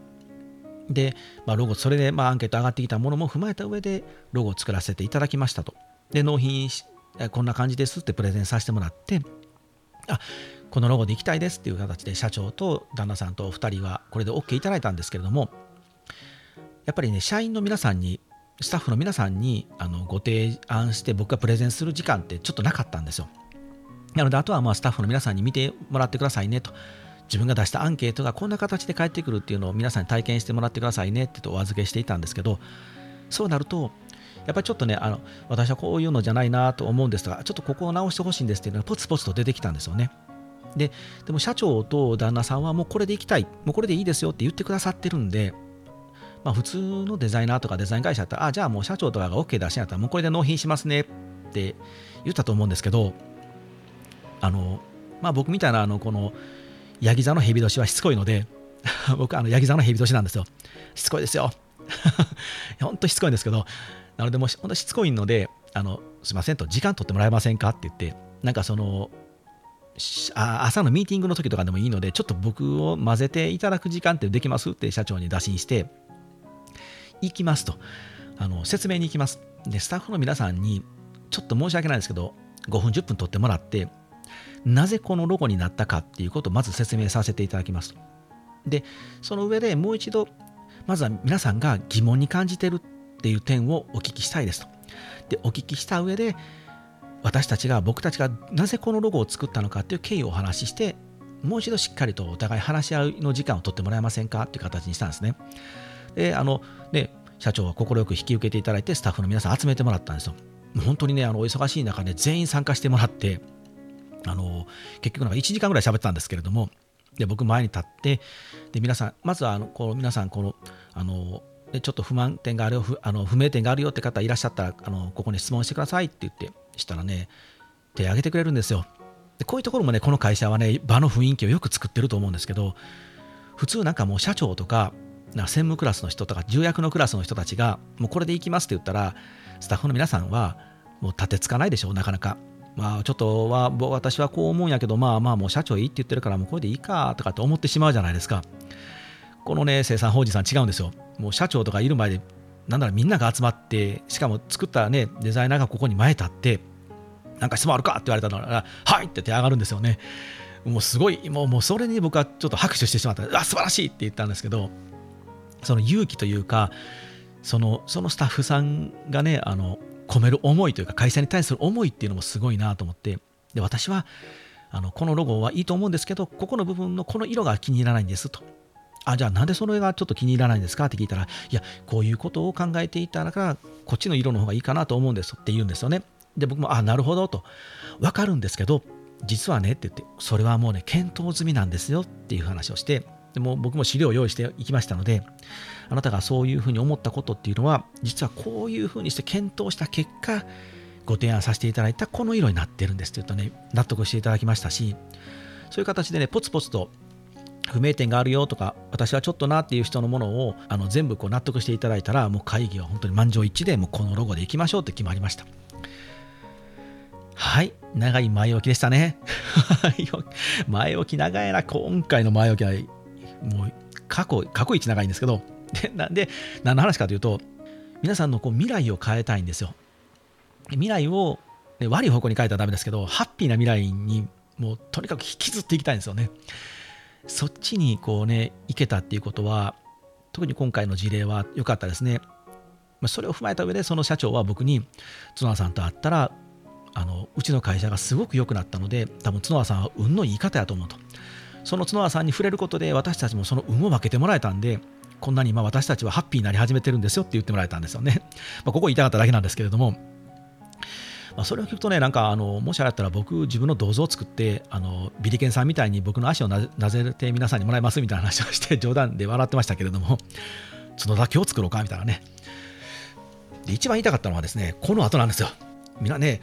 で、まあ、ロゴそれでまあアンケート上がってきたものも踏まえた上でロゴを作らせていただきましたと。で納品しこんな感じですってプレゼンさせてもらってあこのロゴでいきたいですっていう形で社長と旦那さんと2人はこれで OK いただいたんですけれどもやっぱりね社員の皆さんにスタッフの皆さんにあのご提案して僕がプレゼンする時間ってちょっとなかったんですよ。なのであとはまあスタッフの皆さんに見てもらってくださいねと自分が出したアンケートがこんな形で返ってくるっていうのを皆さんに体験してもらってくださいねってとお預けしていたんですけどそうなるとやっぱりちょっとねあの私はこういうのじゃないなと思うんですがちょっとここを直してほしいんですっていうのがポツポツと出てきたんですよね。ででも社長と旦那さんはもうこれでいきたいもうこれでいいですよって言ってくださってるんでまあ、普通のデザイナーとかデザイン会社だったら、あ、じゃあもう社長とかが OK 出しんやったら、もうこれで納品しますねって言ったと思うんですけど、あの、まあ僕みたいな、あの、この、ヤギ座の蛇年はしつこいので、僕、あの、ヤギ座の蛇年なんですよ。しつこいですよ。本当しつこいんですけど、なので、もう本当しつこいので、あの、すいませんと、時間取ってもらえませんかって言って、なんかその、朝のミーティングの時とかでもいいので、ちょっと僕を混ぜていただく時間ってできますって社長に打診して、行きますと。あの説明に行きます。で、スタッフの皆さんに、ちょっと申し訳ないですけど、5分、10分取ってもらって、なぜこのロゴになったかっていうことをまず説明させていただきます。で、その上でもう一度、まずは皆さんが疑問に感じてるっていう点をお聞きしたいですと。で、お聞きした上で、私たちが、僕たちがなぜこのロゴを作ったのかっていう経緯をお話しして、もう一度しっかりとお互い話し合うの時間を取ってもらえませんかっていう形にしたんですね。で、あの、ね、社長は快く引き受けていただいて、スタッフの皆さん集めてもらったんですよ。本当にね、あのお忙しい中で全員参加してもらって、あの結局なんか1時間ぐらい喋ってたんですけれども、で僕前に立って、で皆さん、まずはあのこの皆さん、このあのちょっと不満点があるよ不あの不明点があるよって方いらっしゃったらあのここに質問してくださいって言ってしたらね手を挙げてくれるんですよでこういうところもねこの会社はね場の雰囲気をよく作ってると思うんですけど普通なんかもう社長とか専務クラスの人とか重役のクラスの人たちがもうこれでいきますって言ったらスタッフの皆さんはもう立てつかないでしょうなかなか。まあちょっとは私はこう思うんやけどまあまあもう社長いいって言ってるからもうこれでいいかとかって思ってしまうじゃないですか。このね生産法人さん違うんですよ。もう社長とかいる前でなんならみんなが集まってしかも作ったねデザイナーがここに前立ってなんか質問あるかって言われたらはいって手上がるんですよね。もうすごいもうもうそれに僕はちょっと拍手してしまった。あ素晴らしいって言ったんですけどその勇気というかそのそのスタッフさんがねあの込める思いというか会社に対する思いっていうのもすごいなと思ってで私はあのこのロゴはいいと思うんですけどここの部分のこの色が気に入らないんですと。あじゃあなんでその絵がちょっと気に入らないんですか？って聞いたらいやこういうことを考えていたらこっちの色の方がいいかなと思うんですって言うんですよね。で僕もあなるほどと。分かるんですけど実はねって言ってそれはもうね検討済みなんですよっていう話をしてでも僕も資料を用意していきましたので、あなたがそういうふうに思ったことっていうのは、実はこういうふうにして検討した結果、ご提案させていただいたこの色になってるんですって言うとね、納得していただきましたし、そういう形でね、ポツポツと不明点があるよとか、私はちょっとなっていう人のものをあの全部こう納得していただいたら、もう会議は本当に満場一致で、もうこのロゴでいきましょうって決まりました。はい、長い前置きでしたね。前置き長いな、今回の前置きはもう過去、過去一長いんですけど、で、なんで、何の話かというと、皆さんのこう未来を変えたいんですよ。未来を、ね、悪い方向に変えたらダメですけど、ハッピーな未来にもうとにかく引きずっていきたいんですよね。そっちにこうね、行けたっていうことは、特に今回の事例は良かったですね。それを踏まえた上で、その社長は僕に、角田さんと会ったら、あのうちの会社がすごく良くなったので、多分角田さんは運のいい方やと思うと。その角田さんに触れることで私たちもその運を分けてもらえたんでこんなに今私たちはハッピーになり始めてるんですよって言ってもらえたんですよね。まあ、ここ言いたかっただけなんですけれども、まあ、それを聞くとね、なんかあのもしあれだったら僕、自分の銅像を作って、あのビリケンさんみたいに僕の足をなぜて皆さんにもらいますみたいな話をして冗談で笑ってましたけれども、角だけを作ろうかみたいなね。で一番言いたかったのはですね、この後なんですよ。みんなね、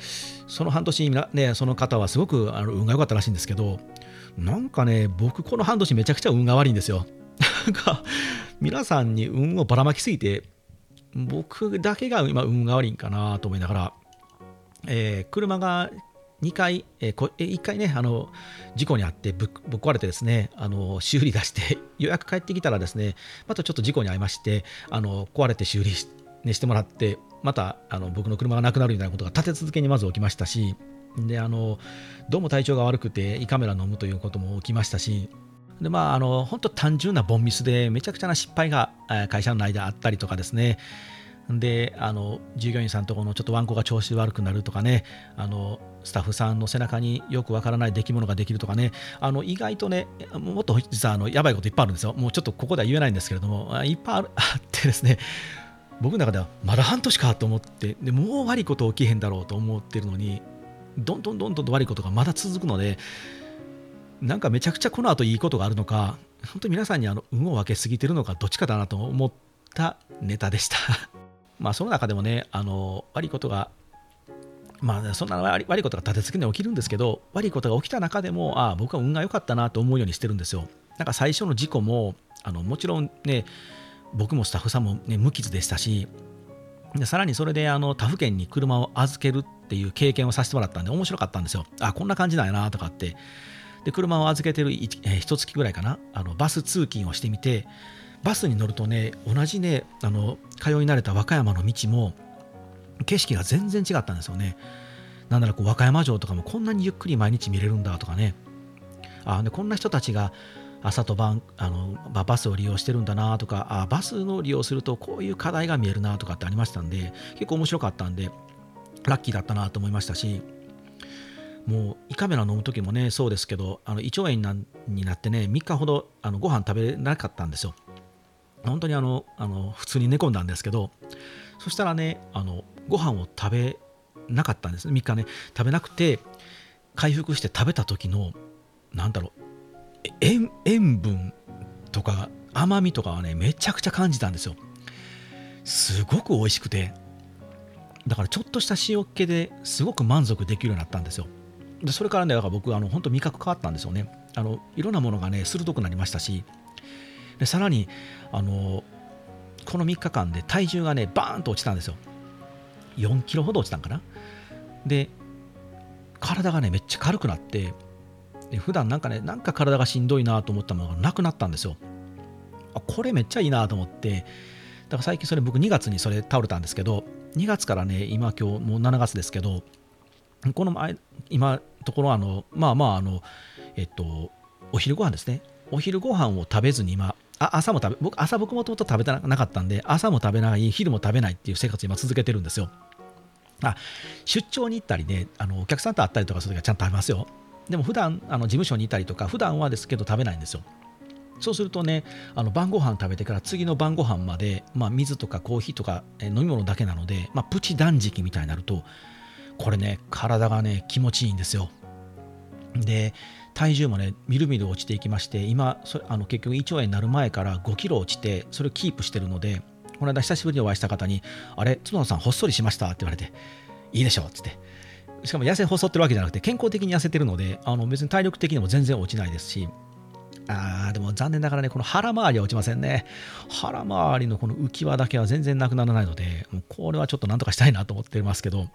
その半年み、ね、その方はすごくあの運が良かったらしいんですけど、なんかね、僕この半年めちゃくちゃ運が悪いんですよ。なんか、皆さんに運をばらまきすぎて、僕だけが今運が悪いんかなと思いながら、えー、車が2回、えー、1回ね、あの事故に遭ってぶっ壊れてですね、あの修理出して、予約帰ってきたらですね、またちょっと事故に遭いまして、あの壊れて修理し,、ね、してもらって、またあの僕の車がなくなるみたいなことが立て続けにまず起きましたし、であのどうも体調が悪くて胃カメラ飲むということも起きましたし、でまあ、あの本当単純なボンミスでめちゃくちゃな失敗が会社の内であったりとかですね、であの従業員さんとこのちょっとワンコが調子悪くなるとかねあのスタッフさんの背中によくわからない出来物ができるとかね。あの意外とねもっと実はあのやばいこといっぱいあるんですよ。もうちょっとここでは言えないんですけれどもいっぱいあるあってですね。僕の中ではまだ半年かと思ってでもう悪いこと起きへんだろうと思ってるのにどんどんどんどんと悪いことがまだ続くのでなんかめちゃくちゃこの後いいことがあるのか本当に皆さんにあの運を分けすぎてるのかどっちかだなと思ったネタでした。まあその中でもねあの悪いことがまあそんな悪いことが立て続けに起きるんですけど悪いことが起きた中でもああ僕は運が良かったなと思うようにしてるんですよ。なんか最初の事故もあのもちろんね僕もスタッフさんも、ね、無傷でしたしでさらにそれであの他府県に車を預けるっていう経験をさせてもらったんで面白かったんですよ。あこんな感じなんやなとかって。で車を預けてる一月ぐらいかな。あのバス通勤をしてみてバスに乗るとね同じねあの通い慣れた和歌山の道も景色が全然違ったんですよね。なんならこう和歌山城とかもこんなにゆっくり毎日見れるんだとかね。あでこんな人たちが朝と晩あのバスを利用してるんだなとかあバスの利用するとこういう課題が見えるなとかってありましたんで結構面白かったんでラッキーだったなと思いましたしもう胃カメラ飲む時もねそうですけどあの胃腸炎になってね3日ほどあのご飯食べれなかったんですよ。本当にあのあの普通に寝込んだんですけどそしたらねあのご飯を食べなかったんです。3日ね食べなくて回復して食べた時のなんだろう塩塩分とか甘みとかはねめちゃくちゃ感じたんですよ。すごく美味しくて。だからちょっとした塩気ですごく満足できるようになったんですよ。でそれからねだから僕あの本当味覚変わったんですよね。あのいろんなものがね鋭くなりましたし。でさらにあのこの3日間で体重がねバーンと落ちたんですよ。4キロほど落ちたんかな。で体がねめっちゃ軽くなってで普段なんかねなんか体がしんどいなと思ったものがなくなったんですよ。あこれめっちゃいいなと思って。だから最近それ僕2月にそれ倒れたんですけど2月からね今今日もう7月ですけどこの前今ところあのまあまああのえっとお昼ご飯ですね。お昼ご飯を食べずに今あ朝も食べ僕朝僕もともと食べてなかったんで朝も食べない昼も食べないっていう生活今続けてるんですよ。あ出張に行ったりねあのお客さんと会ったりとかするときはちゃんと食べますよ。でも普段あの事務所にいたりとか普段はですけど食べないんですよ。そうするとねあの晩ご飯食べてから次の晩ご飯まで、まあ、水とかコーヒーとか飲み物だけなので、まあ、プチ断食みたいになるとこれね体がね気持ちいいんですよ。で体重もねみるみる落ちていきまして今それあの結局胃腸炎になる前から5キロ落ちてそれをキープしてるのでこの間久しぶりにお会いした方に「あれ角田さんほっそりしました」って言われて「いいでしょ」っつって。しかも痩せ細ってるわけじゃなくて健康的に痩せてるのであの別に体力的にも全然落ちないですしあーでも残念ながらねこの腹回りは落ちませんね腹回りのこの浮き輪だけは全然なくならないのでもうこれはちょっとなんとかしたいなと思ってますけど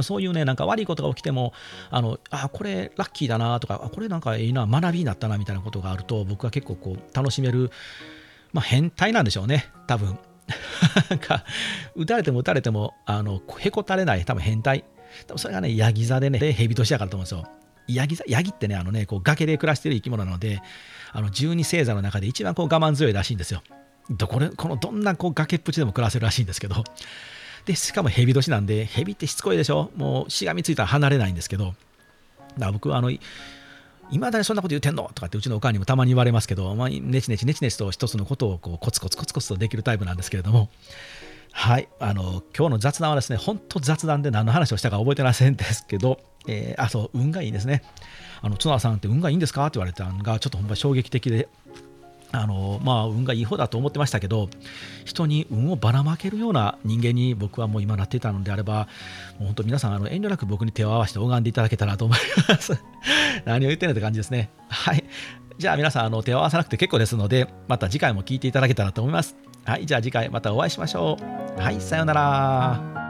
そういうね、なんか悪いことが起きても、あの、あ、これラッキーだなとか、これなんかいいな、学びになったなみたいなことがあると、僕は結構こう、楽しめる、まあ変態なんでしょうね、多分。なんか、打たれても打たれても、あの、へこたれない、多分変態。多分それがね、ヤギ座でね、蛇年やからと思うんですよ。ヤギ、ヤギってね、あのね、こう崖で暮らしてる生き物なので、あの、十二星座の中で一番こう我慢強いらしいんですよ。どこれ、このどんなこう崖っぷちでも暮らせるらしいんですけど、で、しかも蛇年なんで、蛇ってしつこいでしょ？もうしがみついたら離れないんですけど、だ僕はあの、いまだにそんなこと言ってんの？とかってうちのおかんにもたまに言われますけど、まあ、ねちねちねちねちと一つのことをこうコツコツコツコツとできるタイプなんですけれども、はい、あの今日の雑談はですね、本当雑談で何の話をしたか覚えてませんですけど、えー、あ、そう、運がいいですね。あの角田さんって運がいいんですか？って言われたのが、ちょっとほんま衝撃的で、あのまあ、運がいい方だと思ってましたけど人に運をばらまけるような人間に僕はもう今なっていたのであればもう本当皆さんあの遠慮なく僕に手を合わせて拝んでいただけたらと思います。何を言ってんのって感じですね。はい。じゃあ皆さんあの手を合わさなくて結構ですのでまた次回も聞いていただけたらと思います。はい。じゃあ次回またお会いしましょう。はい。さようなら。